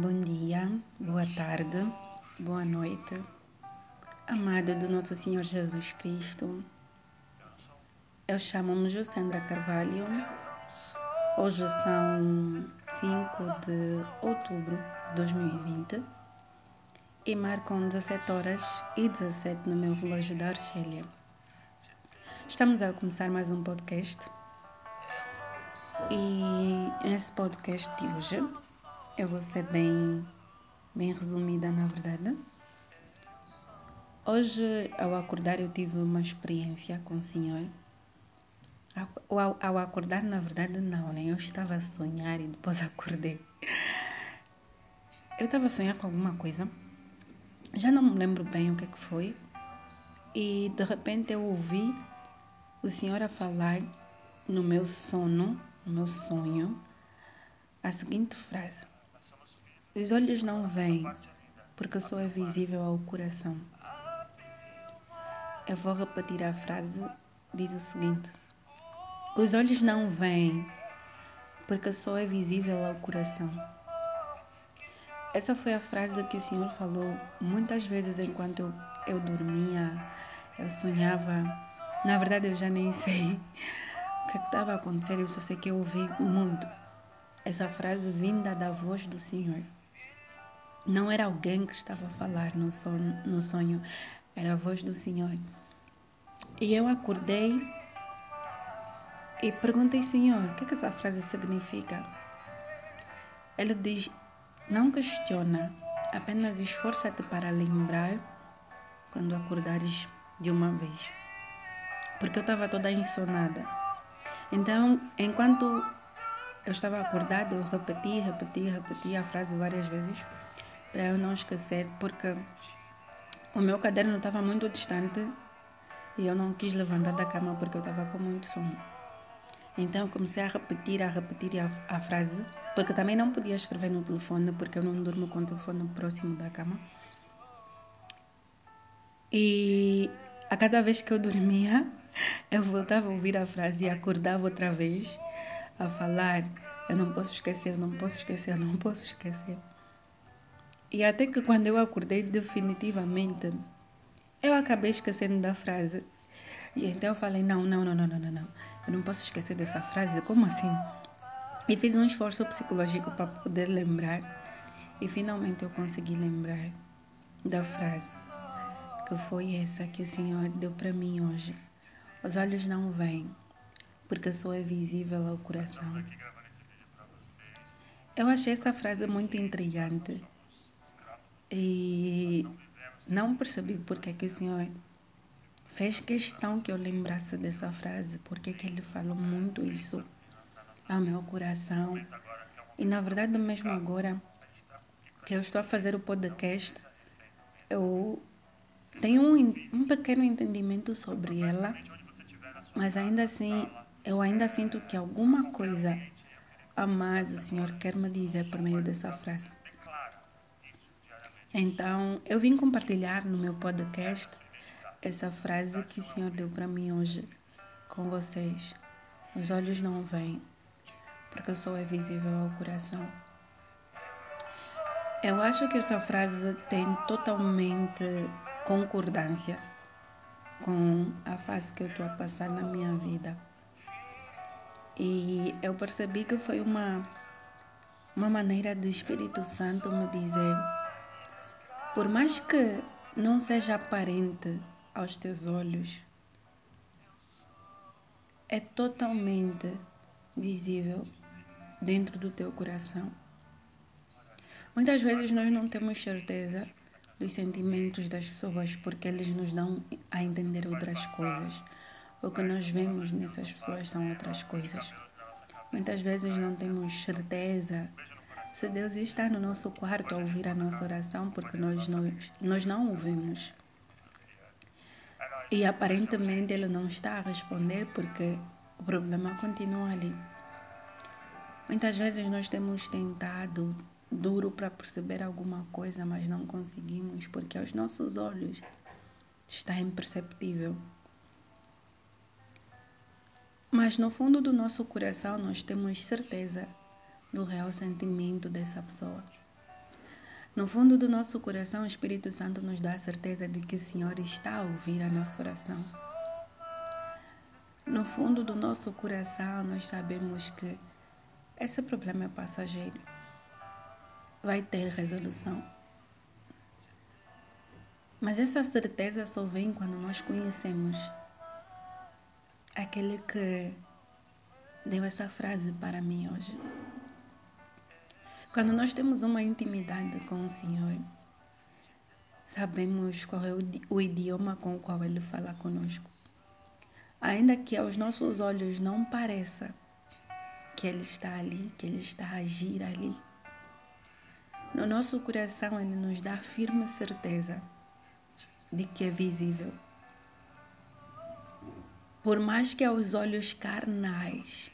Bom dia, boa tarde, boa noite, amado do nosso Senhor Jesus Cristo. Eu chamo-me Josandra Carvalho. Hoje são 5 de outubro de 2020 e marcam 17 horas e 17 no meu relógio da Argélia. Estamos a começar mais um podcast e nesse podcast de hoje eu vou ser bem, bem resumida, na verdade. Hoje, ao acordar, eu tive uma experiência com o Senhor. Ao, ao acordar, na verdade, não, né? Eu estava a sonhar e depois acordei. Eu estava a sonhar com alguma coisa. Já não me lembro bem o que, é que foi. E de repente eu ouvi o Senhor a falar no meu sono, no meu sonho, a seguinte frase: os olhos não veem, porque só é visível ao coração. Eu vou repetir a frase, diz o seguinte: Os olhos não veem, porque só é visível ao coração. Essa foi a frase que o Senhor falou muitas vezes enquanto eu, dormia, eu sonhava. Na verdade, eu já nem sei o que é estava a acontecer, eu só sei que eu ouvi muito essa frase vinda da voz do Senhor. Não era alguém que estava a falar no sonho, no sonho, era a voz do Senhor. E eu acordei e perguntei, Senhor, o que, é que essa frase significa? Ele diz: Não questiona, apenas esforça-te para lembrar quando acordares de uma vez. Porque eu estava toda insonada. Então, enquanto eu estava acordada, eu repeti, repeti, repeti a frase várias vezes para eu não esquecer, porque o meu caderno estava muito distante e eu não quis levantar da cama porque eu estava com muito sono. Então eu comecei a repetir, a repetir a, a frase, porque também não podia escrever no telefone, porque eu não durmo com o telefone próximo da cama. E a cada vez que eu dormia, eu voltava a ouvir a frase e acordava outra vez a falar: Eu não posso esquecer, não posso esquecer, não posso esquecer. E até que quando eu acordei definitivamente, eu acabei esquecendo da frase. E então eu falei, não, não, não, não, não, não. Eu não posso esquecer dessa frase. Como assim? E fiz um esforço psicológico para poder lembrar. E finalmente eu consegui lembrar da frase. Que foi essa que o Senhor deu para mim hoje. Os olhos não veem, porque só é visível ao coração. Eu achei essa frase muito intrigante e não percebi porque que o Senhor fez questão que eu lembrasse dessa frase, porque que ele falou muito isso ao meu coração. E na verdade, mesmo agora que eu estou a fazer o podcast, eu tenho um, um pequeno entendimento sobre ela, mas ainda assim, eu ainda sinto que alguma coisa a mais o Senhor quer me dizer por meio dessa frase. Então, eu vim compartilhar no meu podcast essa frase que o Senhor deu para mim hoje com vocês. Os olhos não veem, porque só é visível ao coração. Eu acho que essa frase tem totalmente concordância com a fase que eu estou a passar na minha vida. E eu percebi que foi uma, uma maneira do Espírito Santo me dizer por mais que não seja aparente aos teus olhos, é totalmente visível dentro do teu coração. Muitas vezes nós não temos certeza dos sentimentos das pessoas porque eles nos dão a entender outras coisas. O que nós vemos nessas pessoas são outras coisas. Muitas vezes não temos certeza se Deus está no nosso quarto a ouvir a nossa oração, porque nós, nós, nós não ouvimos. E aparentemente Ele não está a responder porque o problema continua ali. Muitas vezes nós temos tentado duro para perceber alguma coisa, mas não conseguimos porque aos nossos olhos está imperceptível. Mas no fundo do nosso coração nós temos certeza do real sentimento dessa pessoa. No fundo do nosso coração, o Espírito Santo nos dá a certeza de que o Senhor está a ouvir a nossa oração. No fundo do nosso coração, nós sabemos que esse problema é passageiro. Vai ter resolução. Mas essa certeza só vem quando nós conhecemos aquele que deu essa frase para mim hoje. Quando nós temos uma intimidade com o Senhor, sabemos qual é o idioma com o qual Ele fala conosco. Ainda que aos nossos olhos não pareça que Ele está ali, que Ele está a agir ali, no nosso coração Ele nos dá firme certeza de que é visível. Por mais que aos olhos carnais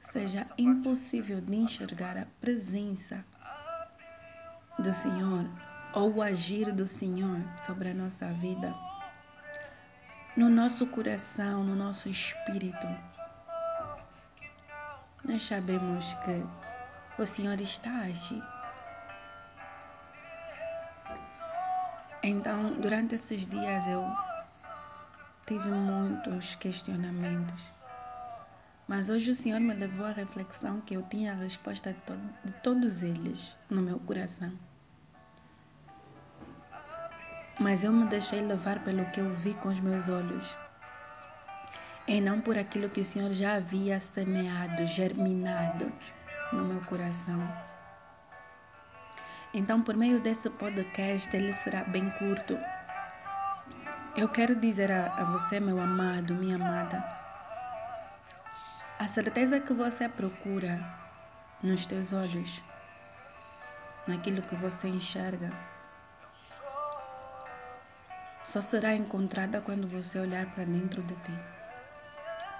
seja impossível de enxergar a presença do Senhor ou o agir do Senhor sobre a nossa vida, no nosso coração, no nosso espírito, nós sabemos que o Senhor está a agir. Então, durante esses dias eu tive muitos questionamentos. Mas hoje o Senhor me levou à reflexão que eu tinha a resposta de, to de todos eles no meu coração. Mas eu me deixei levar pelo que eu vi com os meus olhos. E não por aquilo que o Senhor já havia semeado, germinado no meu coração. Então, por meio desse podcast, ele será bem curto. Eu quero dizer a, a você, meu amado, minha amada, a certeza que você procura nos teus olhos, naquilo que você enxerga, só será encontrada quando você olhar para dentro de ti,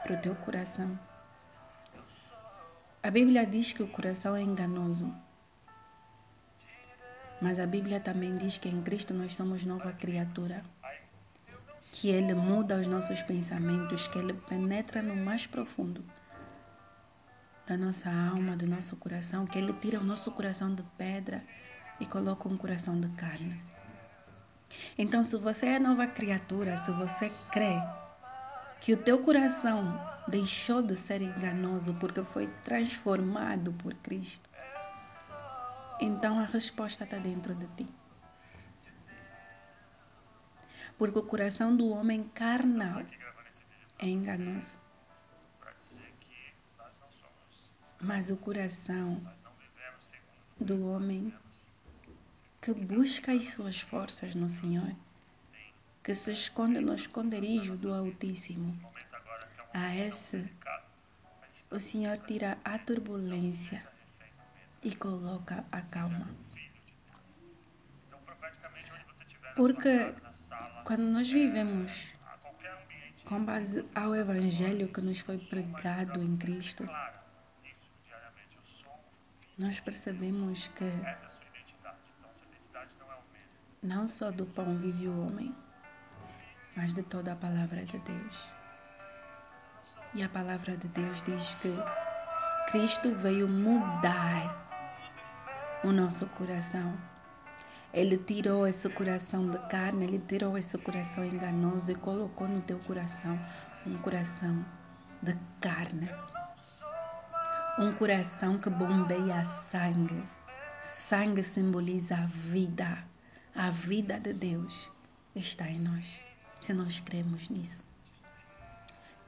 para o teu coração. A Bíblia diz que o coração é enganoso. Mas a Bíblia também diz que em Cristo nós somos nova criatura. Que Ele muda os nossos pensamentos, que Ele penetra no mais profundo da nossa alma, do nosso coração, que Ele tira o nosso coração de pedra e coloca um coração de carne. Então, se você é nova criatura, se você crê que o teu coração deixou de ser enganoso porque foi transformado por Cristo, então a resposta está dentro de ti. Porque o coração do homem carnal é enganoso. Mas o coração do homem que busca as suas forças no Senhor, que se esconde no esconderijo do Altíssimo, a esse o Senhor tira a turbulência e coloca a calma. Porque quando nós vivemos com base ao Evangelho que nos foi pregado em Cristo, nós percebemos que não só do pão vive o homem, mas de toda a palavra de Deus. E a palavra de Deus diz que Cristo veio mudar o nosso coração. Ele tirou esse coração de carne, ele tirou esse coração enganoso e colocou no teu coração um coração de carne um coração que bombeia sangue. Sangue simboliza a vida. A vida de Deus está em nós, se nós cremos nisso.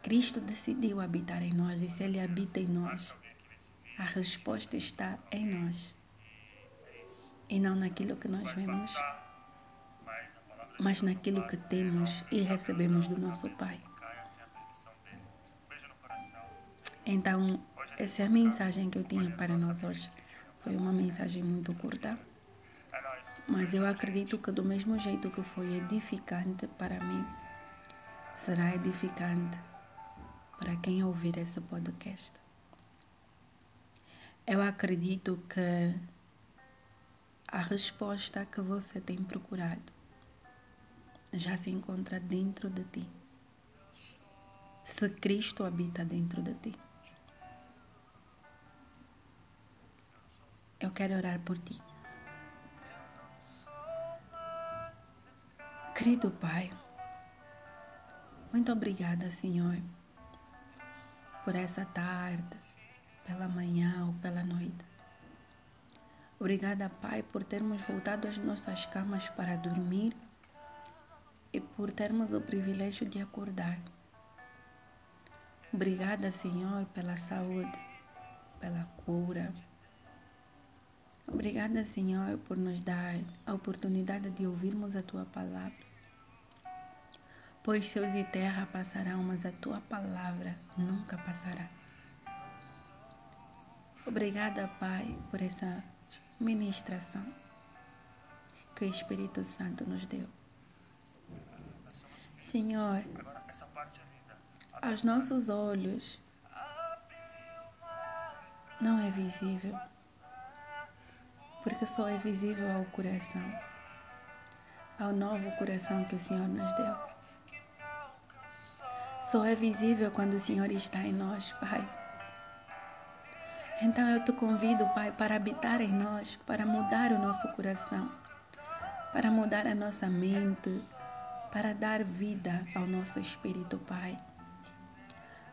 Cristo decidiu habitar em nós e se Ele habita em nós, a resposta está em nós e não naquilo que nós vemos, mas naquilo que temos e recebemos do nosso Pai. Então, essa é a mensagem que eu tinha para nós hoje. Foi uma mensagem muito curta, mas eu acredito que do mesmo jeito que foi edificante para mim, será edificante para quem ouvir esse podcast. Eu acredito que a resposta que você tem procurado já se encontra dentro de ti. Se Cristo habita dentro de ti. Eu quero orar por ti. Querido Pai, muito obrigada, Senhor, por essa tarde, pela manhã ou pela noite. Obrigada, Pai, por termos voltado às nossas camas para dormir e por termos o privilégio de acordar. Obrigada, Senhor, pela saúde, pela cura. Obrigada, Senhor, por nos dar a oportunidade de ouvirmos a tua palavra. Pois céus e terra passarão, mas a tua palavra nunca passará. Obrigada, Pai, por essa ministração que o Espírito Santo nos deu. Senhor, aos nossos olhos não é visível, porque só é visível ao coração, ao novo coração que o Senhor nos deu. Só é visível quando o Senhor está em nós, Pai. Então eu te convido, Pai, para habitar em nós, para mudar o nosso coração, para mudar a nossa mente, para dar vida ao nosso espírito, Pai.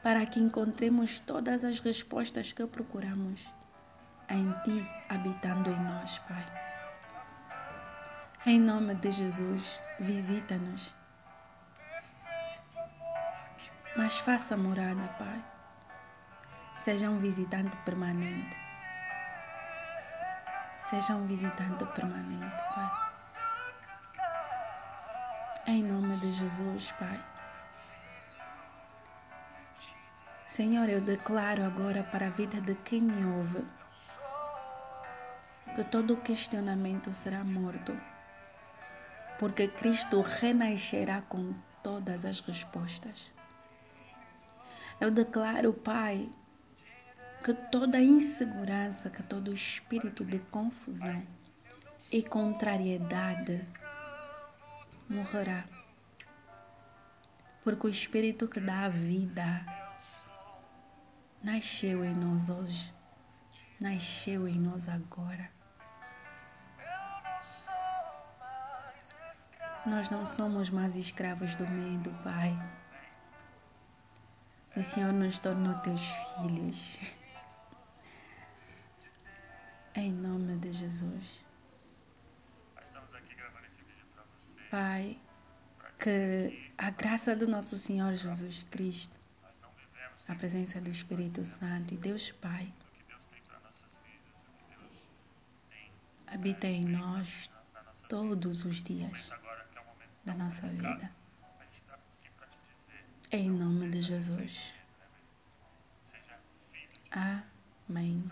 Para que encontremos todas as respostas que procuramos em Ti, habitando em nós, Pai. Em nome de Jesus, visita-nos. Mas faça morada, Pai. Seja um visitante permanente. Seja um visitante permanente, Pai. Em nome de Jesus, Pai. Senhor, eu declaro agora para a vida de quem me ouve que todo questionamento será morto, porque Cristo renascerá com todas as respostas. Eu declaro, Pai, que toda insegurança, que todo espírito de confusão e contrariedade morrerá. Porque o Espírito que dá a vida nasceu em nós hoje, nasceu em nós agora. Nós não somos mais escravos do medo, Pai. O Senhor nos tornou teus filhos. Em nome de Jesus. Pai, que a graça do nosso Senhor Jesus Cristo, a presença do Espírito Santo e Deus Pai, habita em nós todos os dias da nossa vida. Em nome de Jesus. Amém.